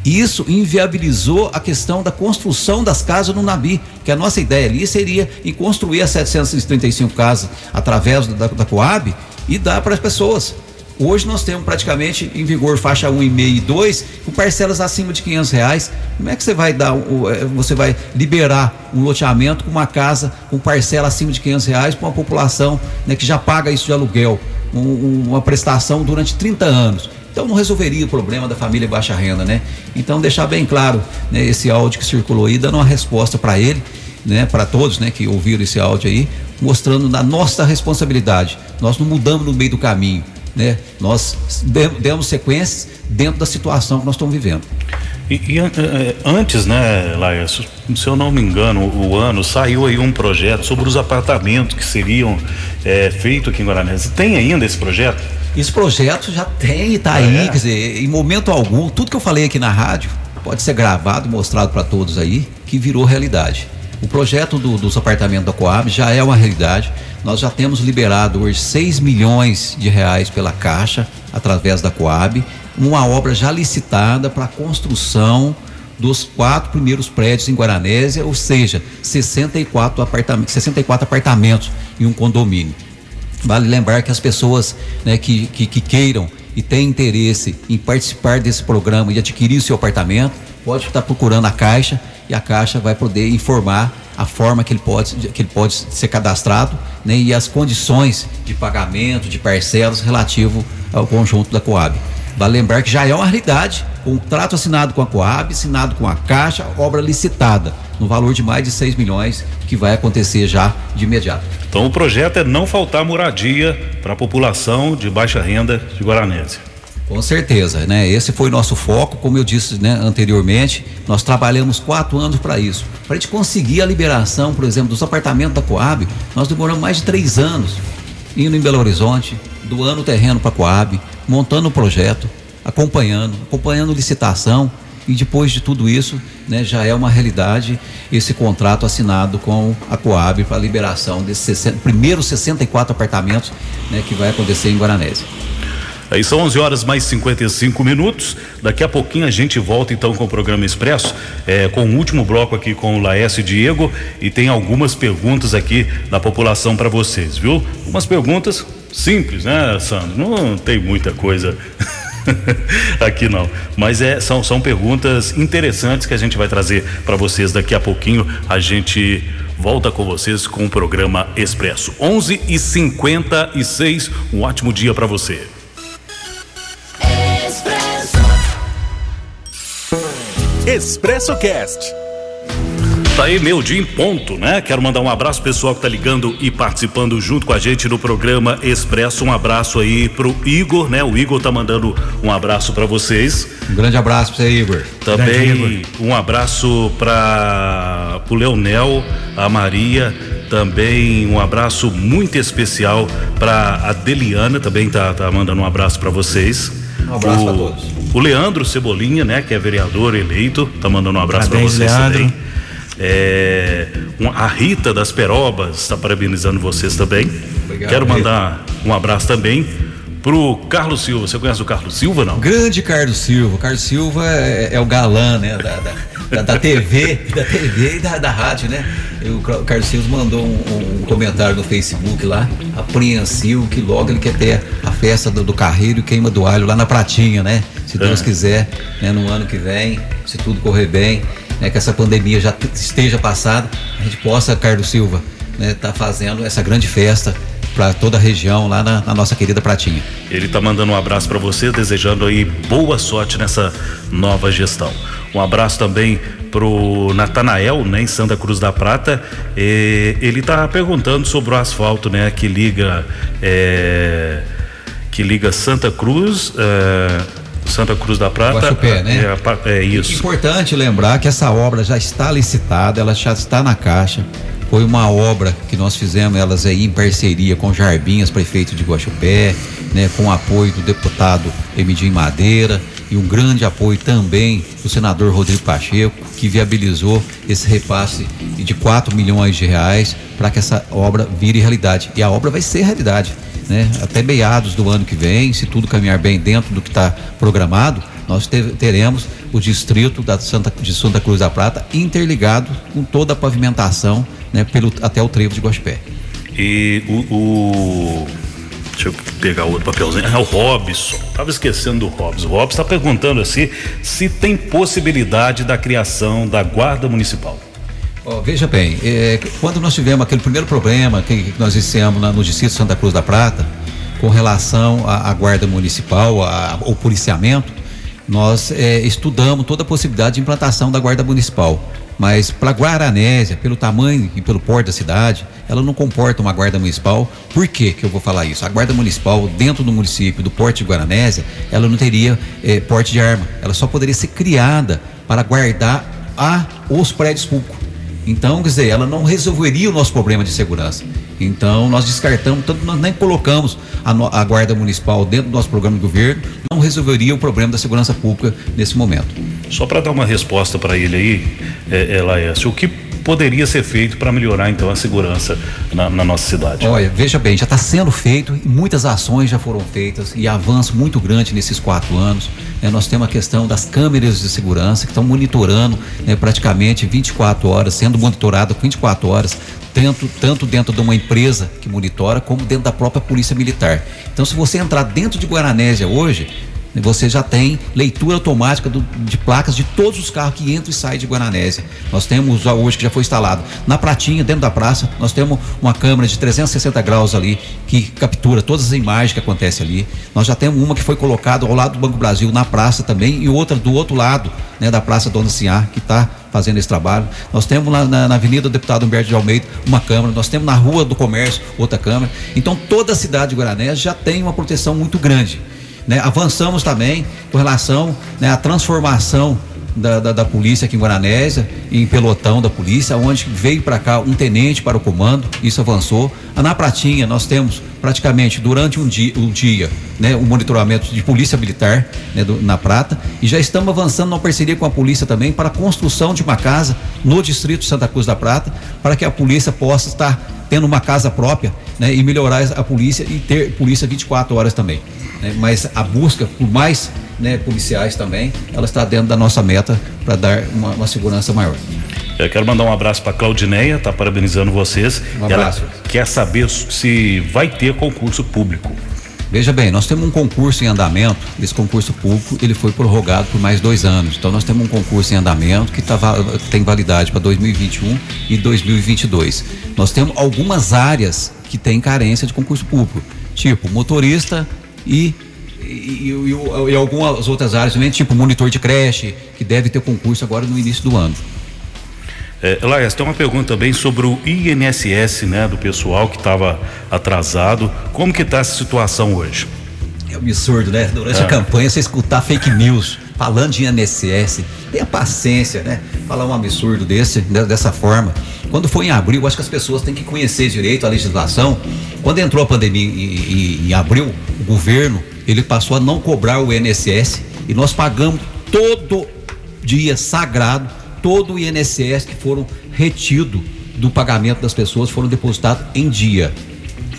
isso inviabilizou a questão da construção das casas no Nabi, que a nossa ideia ali seria em construir as 735 casas através da, da Coab e dar para as pessoas. Hoje nós temos praticamente em vigor faixa 1,5 e 2 com parcelas acima de 500 reais. Como é que você vai dar, eh, você vai liberar um loteamento com uma casa com parcela acima de 500 reais para uma população né, que já paga isso de aluguel, um, uma prestação durante 30 anos? Então não resolveria o problema da família baixa renda, né? Então deixar bem claro né, esse áudio que circulou aí, dando uma resposta para ele, né, para todos, né, que ouviram esse áudio aí, mostrando na nossa responsabilidade. Nós não mudamos no meio do caminho, né? Nós demos sequências dentro da situação que nós estamos vivendo. E, e eh, eh, antes, né, Laércio, se eu não me engano, o ano saiu aí um projeto sobre os apartamentos que seriam é, feitos aqui em Guaranese. Tem ainda esse projeto? Esse projeto já tem, tá ah, aí, é? quer dizer, em momento algum, tudo que eu falei aqui na rádio pode ser gravado, mostrado para todos aí, que virou realidade. O projeto do, dos apartamentos da Coab já é uma realidade. Nós já temos liberado hoje 6 milhões de reais pela Caixa, através da Coab, uma obra já licitada para a construção dos quatro primeiros prédios em Guaranésia, ou seja, 64 apartamentos, 64 apartamentos em um condomínio. Vale lembrar que as pessoas né, que, que, que, queiram e têm interesse em participar desse programa e adquirir o seu apartamento, pode estar procurando a Caixa e a Caixa vai poder informar a forma que ele pode, que ele pode ser cadastrado né, e as condições de pagamento, de parcelas relativo ao conjunto da Coab. Vale lembrar que já é uma realidade, contrato assinado com a Coab, assinado com a Caixa, obra licitada, no valor de mais de 6 milhões, que vai acontecer já de imediato. Então o projeto é não faltar moradia para a população de baixa renda de Guaranésia. Com certeza, né? Esse foi nosso foco, como eu disse né, anteriormente, nós trabalhamos quatro anos para isso. Para a gente conseguir a liberação, por exemplo, dos apartamentos da Coab, nós demoramos mais de três anos indo em Belo Horizonte, doando o terreno para a Coab, montando o projeto, acompanhando, acompanhando licitação e depois de tudo isso, né, já é uma realidade esse contrato assinado com a Coab para a liberação desses 60, primeiros 64 apartamentos né, que vai acontecer em Guaranésia. Aí são 11 horas mais 55 minutos. Daqui a pouquinho a gente volta então com o programa Expresso, é, com o último bloco aqui com o Laércio e Diego. E tem algumas perguntas aqui da população para vocês, viu? Umas perguntas simples, né, Sandro? Não tem muita coisa. aqui não, mas é, são, são perguntas interessantes que a gente vai trazer para vocês daqui a pouquinho. A gente volta com vocês com o programa Expresso. 11 e 56 um ótimo dia para você. Expresso Cast. Tá aí meu dia em ponto, né? Quero mandar um abraço pessoal que tá ligando e participando junto com a gente no programa Expresso. Um abraço aí pro Igor, né? O Igor tá mandando um abraço para vocês. Um grande abraço pra você, Igor. Também Igor. um abraço para o Leonel, a Maria, também um abraço muito especial para a Deliana, também tá, tá mandando um abraço para vocês. Um abraço para todos. O Leandro Cebolinha, né, que é vereador eleito, tá mandando um abraço para vocês Leandro. também. É, a Rita das Perobas está parabenizando vocês também. Obrigado, Quero mandar Rita. um abraço também pro Carlos Silva. Você conhece o Carlos Silva, não? Grande Carlos Silva. Carlos Silva é, é o galã, né? Da, da, da, TV, da TV e da, da rádio, né? o Carlos Silva mandou um, um, comentário no Facebook lá, apreensivo, que logo ele quer ter a festa do, do Carreiro e queima do alho lá na Pratinha, né? Se Deus é. quiser, né? no ano que vem, se tudo correr bem, né? que essa pandemia já esteja passada, a gente possa, Carlos Silva, né? Tá fazendo essa grande festa para toda a região lá na, na, nossa querida Pratinha. Ele tá mandando um abraço para você, desejando aí boa sorte nessa nova gestão. Um abraço também pro Natanael, né, em Santa Cruz da Prata. E ele tá perguntando sobre o asfalto, né, que liga é, que liga Santa Cruz é, Santa Cruz da Prata. Guaxupé, né? É, é isso. É importante lembrar que essa obra já está licitada, ela já está na caixa Foi uma obra que nós fizemos, elas aí em parceria com Jarbinhas, prefeito de Guaxupé, né, com o apoio do deputado Emidim Madeira e um grande apoio também do senador Rodrigo Pacheco, que viabilizou esse repasse de 4 milhões de reais para que essa obra vire realidade. E a obra vai ser realidade. Né? Até meados do ano que vem, se tudo caminhar bem dentro do que está programado, nós teremos o distrito da Santa, de Santa Cruz da Prata interligado com toda a pavimentação né, pelo, até o trevo de Guaxpé. E o, o, Deixa eu pegar outro papelzinho. É o Robson. Tava esquecendo do Robson. O Robson está perguntando assim se tem possibilidade da criação da Guarda Municipal. Oh, veja bem, é, quando nós tivemos aquele primeiro problema que, que nós iniciamos na, no Distrito Santa Cruz da Prata, com relação à, Guarda Municipal, ao policiamento, nós é, estudamos toda a possibilidade de implantação da Guarda Municipal. Mas para Guaranésia, pelo tamanho e pelo porte da cidade, ela não comporta uma guarda municipal. Por que que eu vou falar isso? A guarda municipal dentro do município do porte de Guaranésia, ela não teria eh, porte de arma. Ela só poderia ser criada para guardar a os prédios públicos. Então, quer dizer, ela não resolveria o nosso problema de segurança. Então, nós descartamos, tanto nós nem colocamos a, no, a Guarda Municipal dentro do nosso programa de governo, não resolveria o problema da segurança pública nesse momento. Só para dar uma resposta para ele aí, é, é, Laércio, o que poderia ser feito para melhorar então a segurança na, na, nossa cidade? Olha, veja bem, já está sendo feito e muitas ações já foram feitas e avanço muito grande nesses quatro anos. Né? Nós temos a questão das câmeras de segurança que estão monitorando né, praticamente 24 horas, sendo monitorado 24 horas, tanto, tanto dentro de uma empresa que monitora, como dentro da própria Polícia Militar. Então, se você entrar dentro de Guaranésia hoje, você já tem leitura automática do, de placas de todos os carros que entram e saem de Guaranésia. Nós temos hoje que já foi instalado na pratinha, dentro da praça, nós temos uma câmera de 360 graus ali que captura todas as imagens que acontecem ali. Nós já temos uma que foi colocada ao lado do Banco Brasil na praça também e outra do outro lado, né, da Praça Dona Sinhá, que está fazendo esse trabalho. Nós temos lá na, na, Avenida do Deputado Humberto de Almeida uma câmera, nós temos na Rua do Comércio outra câmera. Então toda a cidade de Guaranésia já tem uma proteção muito grande. Né? Avançamos também com relação né, à transformação da, da, da, polícia aqui em Guaranésia, em pelotão da polícia, onde veio para cá um tenente para o comando, isso avançou. Na Pratinha, nós temos praticamente durante um dia, um dia né, um monitoramento de polícia militar né, do, na Prata, e já estamos avançando numa parceria com a polícia também para a construção de uma casa no distrito Santa Cruz da Prata, para que a polícia possa estar tendo uma casa própria né, e melhorar a polícia e ter polícia 24 horas também né? mas a busca por mais né, policiais também, ela está dentro da nossa meta para dar uma, uma, segurança maior. Eu quero mandar um abraço para Claudineia, tá parabenizando vocês. Um abraço. Ela quer saber se vai ter concurso público. Veja bem, nós temos um concurso em andamento. Esse concurso público ele foi prorrogado por mais dois anos. Então nós temos um concurso em andamento que tá, tem validade para 2021 e 2022. Nós temos algumas áreas que têm carência de concurso público, tipo motorista e e, e, e, algumas outras áreas também, tipo monitor de creche, que deve ter concurso agora no início do ano. É, Laias, tem uma pergunta também sobre o INSS, né, do pessoal que estava atrasado. Como que está essa situação hoje? É absurdo, né? Durante é. a campanha você escutar fake news falando de INSS, tenha paciência, né? Falar um absurdo desse, dessa forma. Quando foi em abril, acho que as pessoas têm que conhecer direito a legislação. Quando entrou a pandemia em, em abril, o governo ele passou a não cobrar o INSS e nós pagamos todo dia sagrado todo o INSS que foram retido do pagamento das pessoas foram depositados em dia.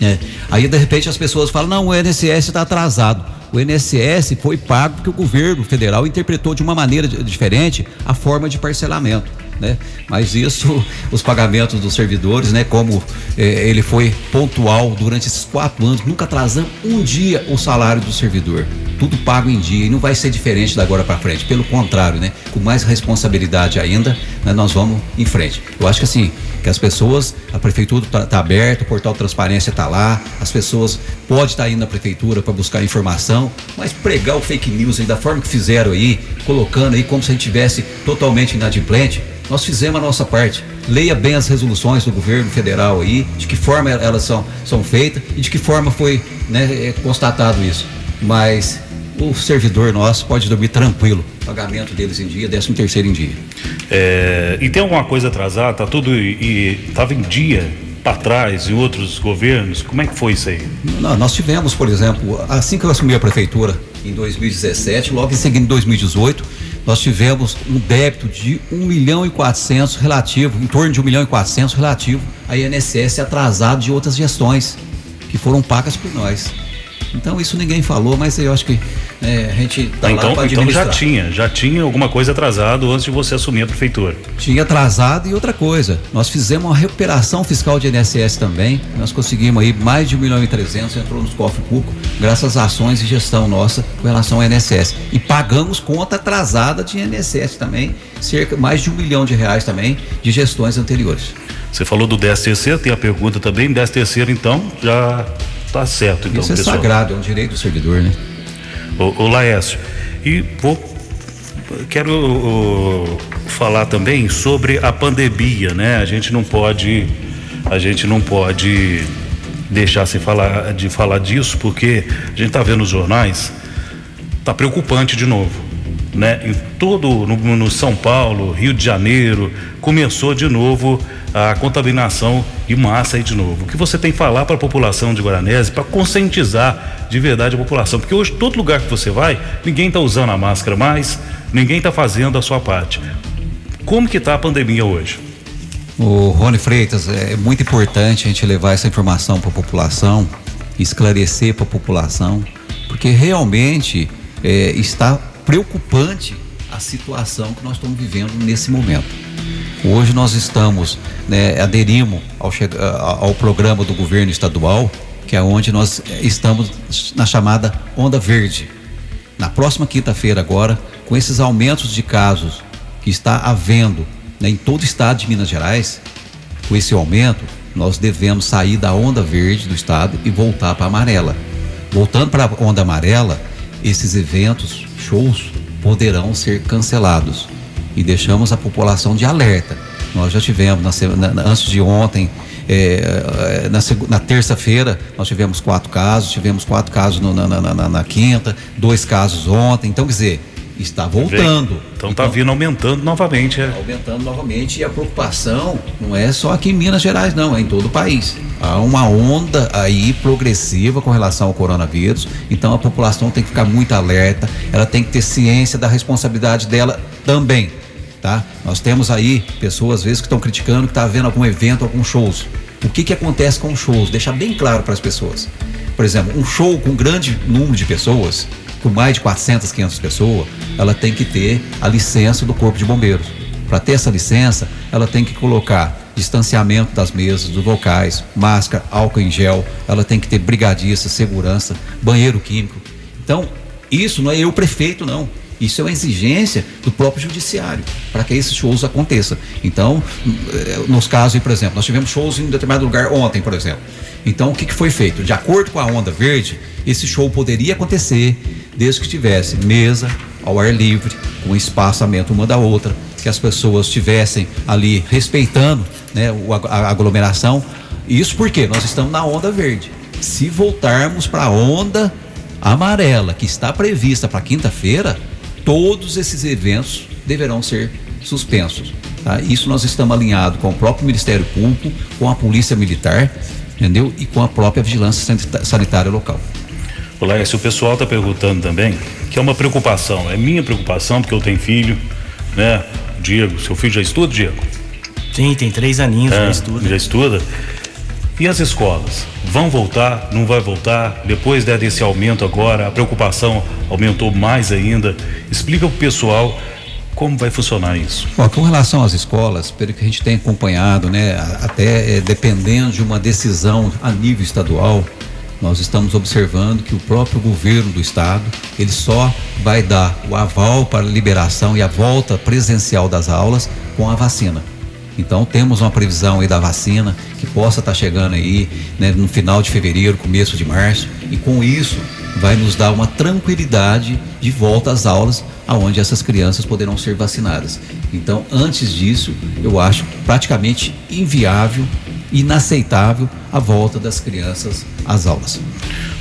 É. Aí de repente as pessoas falam não o INSS está atrasado. O INSS foi pago porque o governo federal interpretou de uma maneira diferente a forma de parcelamento né? Mas isso, os pagamentos dos servidores, né? Como eh, ele foi pontual durante esses quatro anos, nunca atrasando um dia o salário do servidor. Tudo pago em dia e não vai ser diferente da agora para frente. Pelo contrário, né? Com mais responsabilidade ainda, né? nós vamos em frente. Eu acho que assim, que as pessoas, a prefeitura está tá aberta, o portal Transparência está lá, as pessoas podem estar tá indo na prefeitura para buscar informação, mas pregar o fake news aí da forma que fizeram aí, colocando aí como se a gente tivesse totalmente inadimplente, nós fizemos a nossa parte. Leia bem as resoluções do governo federal aí, de que forma elas são, são feitas e de que forma foi né, é, constatado isso. Mas o servidor nosso pode dormir tranquilo. Pagamento deles em dia, décimo terceiro em dia. É, e tem alguma coisa atrasada? Tá tudo e estava em dia para trás em outros governos? Como é que foi isso aí? Não, nós tivemos, por exemplo, assim que eu assumi a prefeitura em 2017, logo em seguida em 2018, nós tivemos um débito de 1 milhão e 400 relativo, em torno de 1 milhão e 400 relativo a INSS atrasado de outras gestões que foram pagas por nós. Então isso ninguém falou, mas eu acho que é, a gente tá então, lá Então já tinha, já tinha alguma coisa atrasado antes de você assumir a prefeitura. Tinha atrasado e outra coisa, nós fizemos uma recuperação fiscal de INSS também, nós conseguimos aí mais de 1 milhão e 300, entrou nos cofres públicos, graças às ações de gestão nossa com relação ao INSS. E pagamos conta atrasada de INSS também, cerca mais de um milhão de reais também de gestões anteriores. Você falou do 10 terceiro, tem a pergunta também, 10 terceiro então, já Tá certo, então. Isso é pessoal. sagrado, é um direito do servidor, né? O, o Laércio, e vou quero uh, falar também sobre a pandemia, né? A gente não pode a gente não pode deixar sem falar de falar disso porque a gente está vendo nos jornais tá preocupante de novo, né? Em todo no, no São Paulo, Rio de Janeiro começou de novo a contaminação de massa aí de novo. O que você tem que falar para a população de Guaranese para conscientizar de verdade a população? Porque hoje todo lugar que você vai, ninguém está usando a máscara mais, ninguém está fazendo a sua parte. Como que está a pandemia hoje? O Rony Freitas, é muito importante a gente levar essa informação para a população, esclarecer para a população, porque realmente é, está preocupante a situação que nós estamos vivendo nesse momento. Hoje nós estamos, né, aderimos ao, ao programa do governo estadual, que é onde nós estamos na chamada onda verde. Na próxima quinta-feira agora, com esses aumentos de casos que está havendo né, em todo o estado de Minas Gerais, com esse aumento, nós devemos sair da onda verde do estado e voltar para a amarela. Voltando para a onda amarela, esses eventos, shows, poderão ser cancelados e deixamos a população de alerta. Nós já tivemos, na, na, antes de ontem, é, na, na terça-feira, nós tivemos quatro casos, tivemos quatro casos no, na, na, quinta, dois casos ontem. Então, quer dizer, está voltando. Então está vindo aumentando novamente, é? Aumentando novamente e a preocupação não é só aqui em Minas Gerais, não, é em todo o país. Há uma onda aí progressiva com relação ao coronavírus, então a população tem que ficar muito alerta, ela tem que ter ciência da responsabilidade dela também tá? Nós temos aí pessoas às vezes que estão criticando que está havendo algum evento, algum shows. O que que acontece com shows? Deixar bem claro para as pessoas. Por exemplo, um show com um grande número de pessoas, com mais de 400, 500 pessoas, ela tem que ter a licença do Corpo de Bombeiros. Para ter essa licença, ela tem que colocar distanciamento das mesas, dos locais, máscara, álcool em gel, ela tem que ter brigadista, segurança, banheiro químico. Então, isso não é eu prefeito, não. Isso é uma exigência do próprio judiciário para que esses shows aconteçam. Então, eh, nos casos, por exemplo, nós tivemos shows em um determinado lugar ontem, por exemplo. Então, o que, que foi feito? De acordo com a onda verde, esse show poderia acontecer desde que tivesse mesa ao ar livre, com espaçamento uma da outra, que as pessoas estivessem ali respeitando né, a aglomeração. Isso porque nós estamos na onda verde. Se voltarmos para a onda amarela, que está prevista para quinta-feira, todos esses eventos deverão ser suspensos. Tá? Isso nós estamos alinhados com o próprio Ministério Público, com a Polícia Militar, entendeu? E com a própria vigilância sanitária local. Olá, se o pessoal está perguntando também, que é uma preocupação, é minha preocupação, porque eu tenho filho, né? Diego, seu filho já estuda, Diego? Sim, tem três aninhos, é, já estuda. Já estuda. E as escolas? Vão voltar? Não vai voltar? Depois desse aumento agora, a preocupação aumentou mais ainda. Explica para o pessoal como vai funcionar isso. Bom, com relação às escolas, pelo que a gente tem acompanhado, né, até é, dependendo de uma decisão a nível estadual, nós estamos observando que o próprio governo do estado ele só vai dar o aval para a liberação e a volta presencial das aulas com a vacina. Então temos uma previsão aí da vacina que possa estar tá chegando aí né, no final de fevereiro, começo de março, e com isso vai nos dar uma tranquilidade de volta às aulas, aonde essas crianças poderão ser vacinadas. Então, antes disso, eu acho praticamente inviável inaceitável a volta das crianças às aulas.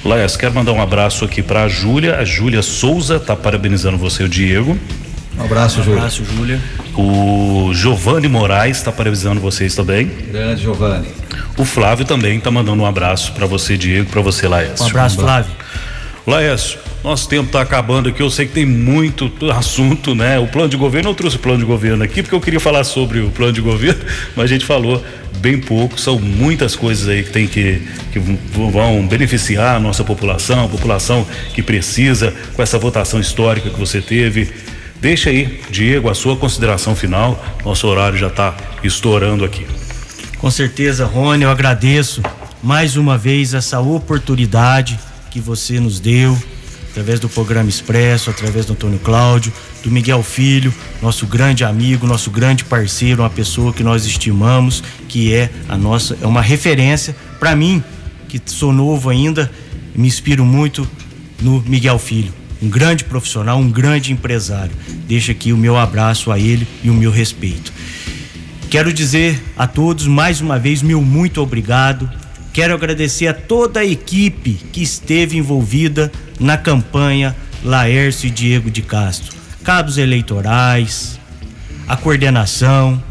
Laes, quero mandar um abraço aqui para a Júlia. A Júlia Souza está parabenizando você, o Diego. Um abraço, Júlia. Um abraço, Júlia. O Giovanni Moraes está parabenizando vocês também. Grande Giovanni. O Flávio também está mandando um abraço para você, Diego, para você, Laércio. Um abraço, Flávio. Laércio, nosso tempo está acabando aqui. Eu sei que tem muito assunto, né? O plano de governo, eu trouxe o plano de governo aqui porque eu queria falar sobre o plano de governo, mas a gente falou bem pouco. São muitas coisas aí que tem que, que vão beneficiar a nossa população, a população que precisa, com essa votação histórica que você teve. Deixa aí, Diego, a sua consideração final. Nosso horário já está estourando aqui. Com certeza, Rony, eu agradeço mais uma vez essa oportunidade que você nos deu através do programa Expresso, através do Antônio Cláudio, do Miguel Filho, nosso grande amigo, nosso grande parceiro, uma pessoa que nós estimamos, que é a nossa, é uma referência para mim, que sou novo ainda, me inspiro muito no Miguel Filho, um grande profissional, um grande empresário. Deixa aqui o meu abraço a ele e o meu respeito. Quero dizer a todos mais uma vez meu muito obrigado Quero agradecer a toda a equipe que esteve envolvida na campanha Laércio e Diego de Castro. Cabos eleitorais, a coordenação,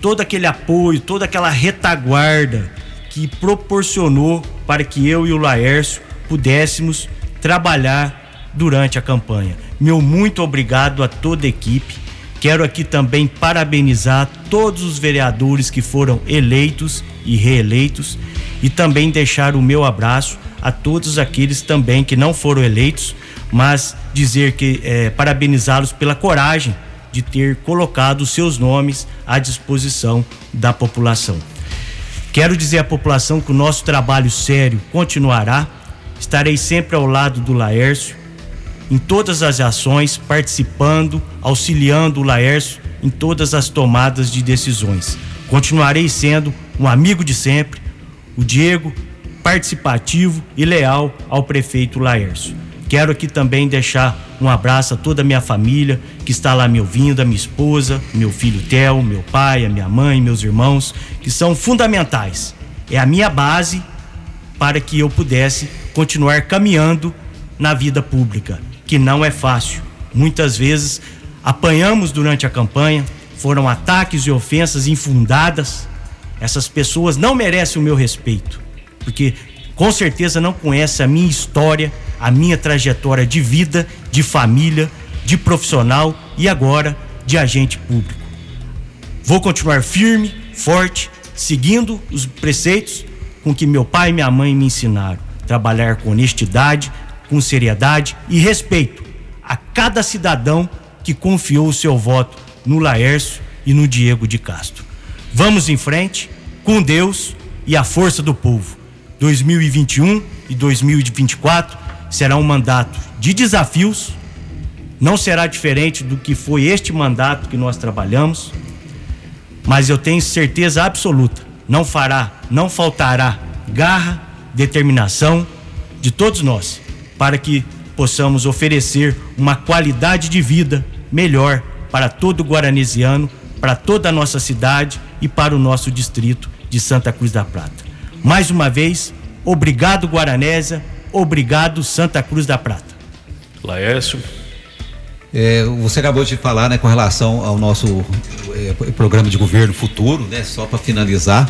todo aquele apoio, toda aquela retaguarda que proporcionou para que eu e o Laércio pudéssemos trabalhar durante a campanha. Meu muito obrigado a toda a equipe. Quero aqui também parabenizar todos os vereadores que foram eleitos e reeleitos e também deixar o meu abraço a todos aqueles também que não foram eleitos, mas dizer que é, parabenizá-los pela coragem de ter colocado seus nomes à disposição da população. Quero dizer à população que o nosso trabalho sério continuará. Estarei sempre ao lado do Laércio em todas as ações, participando, auxiliando o Laércio em todas as tomadas de decisões. Continuarei sendo um amigo de sempre, o Diego, participativo e leal ao prefeito Laércio. Quero aqui também deixar um abraço a toda a minha família que está lá me ouvindo, a minha esposa, meu filho Theo, meu pai, a minha mãe, meus irmãos, que são fundamentais. É a minha base para que eu pudesse continuar caminhando na vida pública, que não é fácil. Muitas vezes apanhamos durante a campanha, foram ataques e ofensas infundadas, essas pessoas não merecem o meu respeito, porque com certeza não conhecem a minha história, a minha trajetória de vida, de família, de profissional e agora de agente público. Vou continuar firme, forte, seguindo os preceitos com que meu pai e minha mãe me ensinaram. Trabalhar com honestidade, com seriedade e respeito a cada cidadão que confiou o seu voto no Laércio e no Diego de Castro. Vamos em frente, com Deus e a força do povo. 2021 e 2024 será um mandato de desafios, não será diferente do que foi este mandato que nós trabalhamos, mas eu tenho certeza absoluta, não fará, não faltará garra, determinação de todos nós para que possamos oferecer uma qualidade de vida melhor para todo guaranesiano, para toda a nossa cidade e para o nosso distrito de Santa Cruz da Prata. Mais uma vez, obrigado Guaranésia, obrigado Santa Cruz da Prata. Laércio. É, você acabou de falar, né, com relação ao nosso é, programa de governo futuro, né, só para finalizar,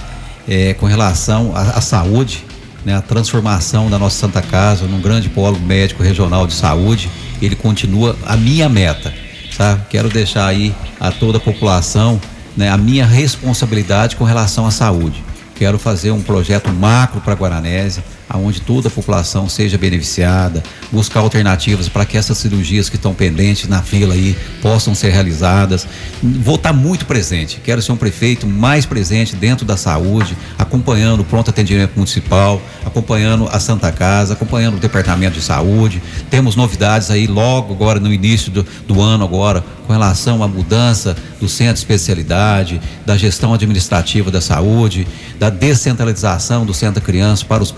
é, com relação à, à saúde, né, a transformação da nossa Santa Casa num grande polo médico regional de saúde, ele continua a minha meta, tá? Quero deixar aí a toda a população né, a minha responsabilidade com relação à saúde. Quero fazer um projeto macro para Guaranésia, aonde toda a população seja beneficiada, buscar alternativas para que essas cirurgias que estão pendentes na fila aí possam ser realizadas. Vou estar muito presente, quero ser um prefeito mais presente dentro da saúde, acompanhando o pronto atendimento municipal, acompanhando a Santa Casa, acompanhando o departamento de saúde. Temos novidades aí logo agora no início do, do ano agora com relação à mudança do centro de especialidade, da gestão administrativa da saúde, da descentralização do centro da criança para os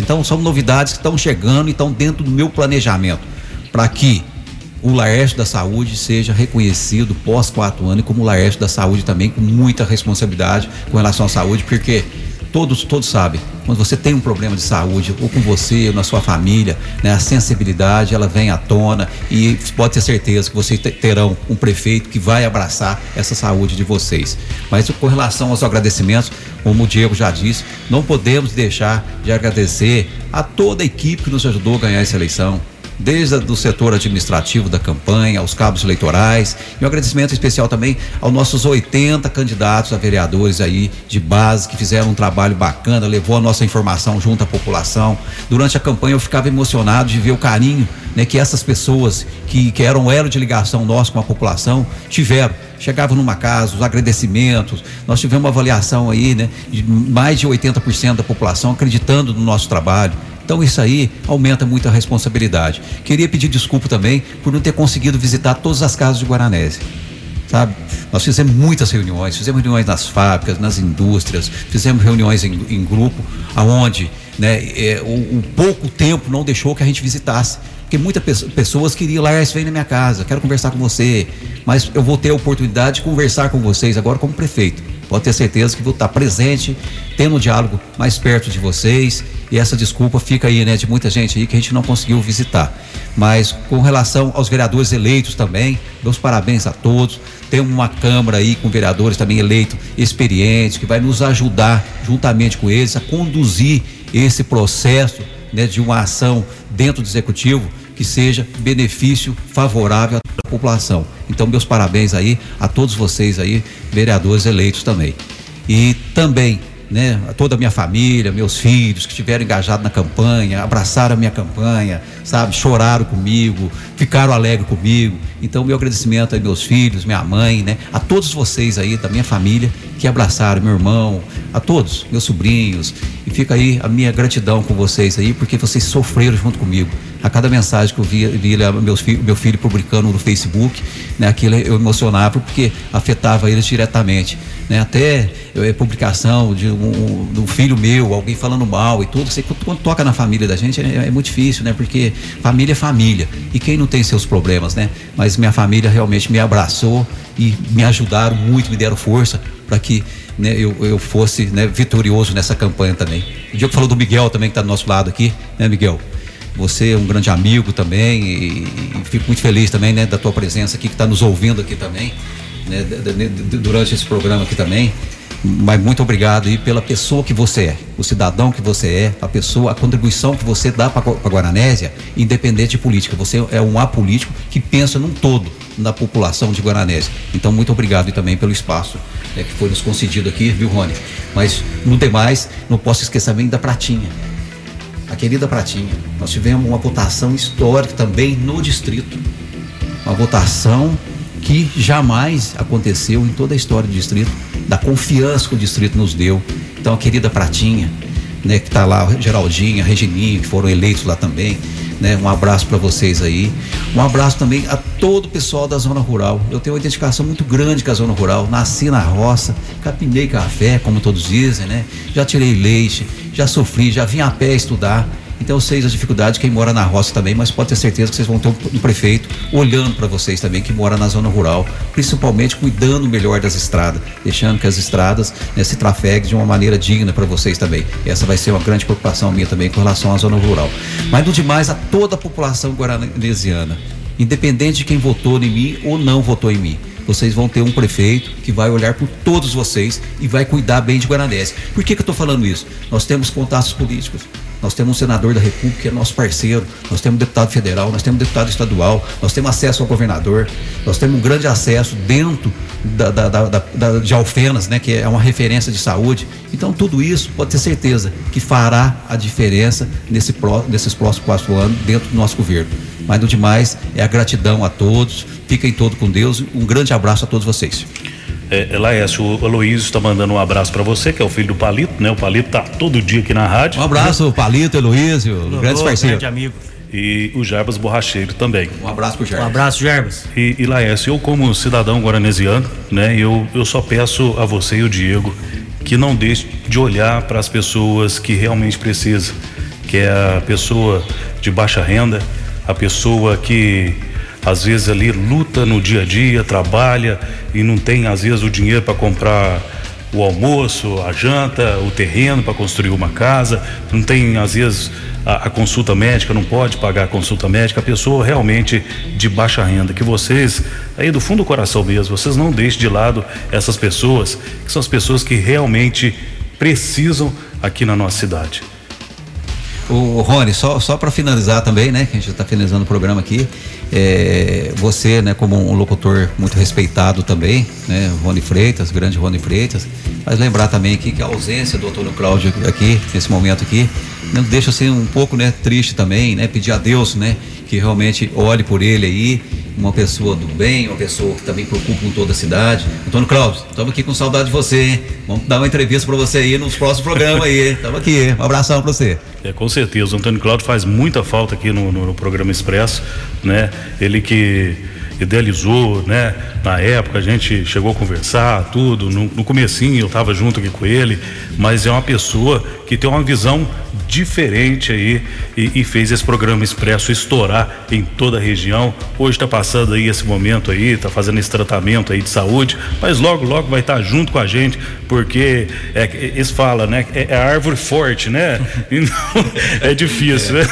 Então, são novidades que estão chegando e estão dentro do meu planejamento para que o Laércio da Saúde seja reconhecido pós quatro anos como Laércio da Saúde também, com muita responsabilidade com relação à saúde, porque todos todos sabem. Quando você tem um problema de saúde, ou com você, ou na sua família, né, a sensibilidade ela vem à tona e pode ter certeza que vocês terão um prefeito que vai abraçar essa saúde de vocês. Mas com relação aos agradecimentos, como o Diego já disse, não podemos deixar de agradecer a toda a equipe que nos ajudou a ganhar essa eleição desde o setor administrativo da campanha, aos cabos eleitorais. E um agradecimento especial também aos nossos 80 candidatos a vereadores aí de base que fizeram um trabalho bacana, levou a nossa informação junto à população. Durante a campanha eu ficava emocionado de ver o carinho né, que essas pessoas que, que eram elo de ligação nosso com a população tiveram chegavam numa casa, os agradecimentos. Nós tivemos uma avaliação aí, né, de mais de 80% da população acreditando no nosso trabalho. Então isso aí aumenta muito a responsabilidade. Queria pedir desculpa também por não ter conseguido visitar todas as casas de Guaranese. Sabe? Nós fizemos muitas reuniões, fizemos reuniões nas fábricas, nas indústrias, fizemos reuniões em, em grupo, aonde né, é, o, o, pouco tempo não deixou que a gente visitasse. Porque muitas pessoas queriam lá, vem na minha casa, quero conversar com você, mas eu vou ter a oportunidade de conversar com vocês agora como prefeito. Pode ter certeza que vou estar presente, tendo um diálogo mais perto de vocês. E essa desculpa fica aí, né, de muita gente aí que a gente não conseguiu visitar. Mas com relação aos vereadores eleitos também, meus parabéns a todos. Tem uma Câmara aí com vereadores também eleitos experientes, que vai nos ajudar, juntamente com eles, a conduzir esse processo né, de uma ação dentro do executivo que seja benefício favorável à população. Então, meus parabéns aí a todos vocês aí, vereadores eleitos também. E também né, toda a minha família, meus filhos que estiveram engajados na campanha, abraçaram a minha campanha, sabe, choraram comigo, ficaram alegres comigo. Então, meu agradecimento a meus filhos, minha mãe, né, a todos vocês aí da minha família que abraçaram, meu irmão, a todos, meus sobrinhos. E fica aí a minha gratidão com vocês aí, porque vocês sofreram junto comigo. A cada mensagem que eu vi, vi meus filho, meu filho publicando no Facebook, né, aquilo eu emocionava porque afetava eles diretamente. Né, até eu, publicação de um, um, filho meu, alguém falando mal e tudo. Você, quando toca na família da gente é, é muito difícil, né? Porque família é família. E quem não tem seus problemas, né? Mas minha família realmente me abraçou e me ajudaram muito, me deram força para que né, eu, eu fosse né, vitorioso nessa campanha também. O Diego falou do Miguel também, que está do nosso lado aqui, né, Miguel? Você é um grande amigo também e, e fico muito feliz também né, da tua presença aqui, que está nos ouvindo aqui também, né, durante esse programa aqui também. Mas muito obrigado aí pela pessoa que você é, o cidadão que você é, a pessoa, a contribuição que você dá para a Guaranésia, independente de política. Você é um apolítico que pensa num todo da população de Guaranésia. Então, muito obrigado também pelo espaço é, que foi nos concedido aqui, viu, Rony? Mas, no demais, não posso esquecer também da Pratinha. A querida Pratinha. Nós tivemos uma votação histórica também no distrito. Uma votação que jamais aconteceu em toda a história do distrito, da confiança que o distrito nos deu. Então, a querida Pratinha, né, que está lá, Geraldinha, Regininha, que foram eleitos lá também. Né, um abraço para vocês aí. Um abraço também a todo o pessoal da zona rural. Eu tenho uma identificação muito grande com a zona rural. Nasci na roça, capinei café, como todos dizem, né? Já tirei leite, já sofri, já vim a pé estudar. Então eu sei as dificuldades quem mora na roça também, mas pode ter certeza que vocês vão ter um, prefeito olhando para vocês também que mora na zona rural, principalmente cuidando melhor das estradas, deixando que as estradas né, se trafeguem de uma maneira digna para vocês também. Essa vai ser uma grande preocupação minha também com relação à zona rural. Mas no demais a toda a população guaranesiana, independente de quem votou em mim ou não votou em mim vocês vão ter um prefeito que vai olhar por todos vocês e vai cuidar bem de Guaranés. Por que, que eu estou falando isso? Nós temos contatos políticos. Nós temos um senador da República que é nosso parceiro, nós temos um deputado federal, nós temos um deputado estadual, nós temos acesso ao governador, nós temos um grande acesso dentro da, da, da, da, de Alfenas, né, que é uma referência de saúde. Então, tudo isso pode ter certeza que fará a diferença nesse, nesses próximos quatro anos dentro do nosso governo. Mas no demais é a gratidão a todos, fiquem todos com Deus, um grande abraço a todos vocês. É, Laércio, o Aloysio está mandando um abraço para você, que é o filho do Palito, né? O Palito tá todo dia aqui na rádio. Um abraço, Palito, Aloysio, grandes parceiros. Grande amigo. E o Jarbas Borracheiro também. Um abraço pro Jarbas. Um abraço, Jarbas. E, e Laércio, eu como cidadão guaranesiano, né? Eu, eu só peço a você e o Diego que não deixe de olhar para as pessoas que realmente precisam, que é a pessoa de baixa renda, a pessoa que às vezes ali luta no dia a dia, trabalha e não tem às vezes o dinheiro para comprar o almoço, a janta, o terreno para construir uma casa, não tem às vezes a, a, consulta médica, não pode pagar a consulta médica, a pessoa realmente de baixa renda, que vocês, aí do fundo do coração mesmo, vocês não deixem de lado essas pessoas, que são as pessoas que realmente precisam aqui na nossa cidade. O Rony, só, só para finalizar também, né, que a gente está finalizando o programa aqui, é, você, né, como um locutor muito respeitado também, né, Rony Freitas, grande Rony Freitas, mas lembrar também aqui que a ausência do Antônio Cláudio aqui, nesse momento aqui, não deixa assim um pouco, né, triste também, né, pedir a Deus, né, que realmente olhe por ele aí, uma pessoa do bem, uma pessoa que também preocupa com toda a cidade. Antônio Cláudio, estamos aqui com saudade de você, hein? Vamos dar uma entrevista para você aí nos próximos programas aí. Estamos aqui, um abração para você. É, com certeza, o Antônio Cláudio faz muita falta aqui no, no, no programa Expresso, né? Ele que idealizou, né? Na época a gente chegou a conversar, tudo. No, no comecinho eu estava junto aqui com ele, mas é uma pessoa que tem uma visão diferente aí e, e, fez esse programa expresso estourar em toda a região. Hoje está passando aí esse momento aí, está fazendo esse tratamento aí de saúde, mas logo, logo vai estar tá junto com a gente, porque é, eles falam, né? É, é árvore forte, né? Então, é difícil, né?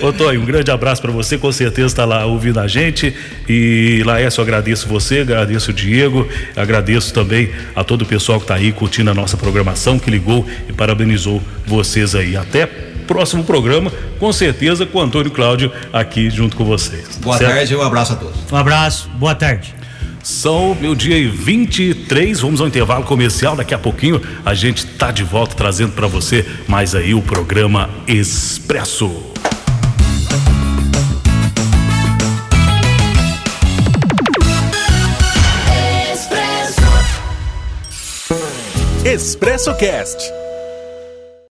Ô Toy, um grande abraço para você, com certeza está lá ouvindo a gente. E Laércio, eu agradeço você, agradeço o Diego, agradeço também a todo o pessoal que está aí curtindo a nossa programação, que ligou e parabenizou vocês aí. Até próximo programa, com certeza, com o Antônio Cláudio aqui junto com vocês. Boa certo? tarde e um abraço a todos. Um abraço, boa tarde. São meu dia e 23, vamos ao intervalo comercial. Daqui a pouquinho a gente tá de volta trazendo para você mais aí o programa Expresso. Expresso Cast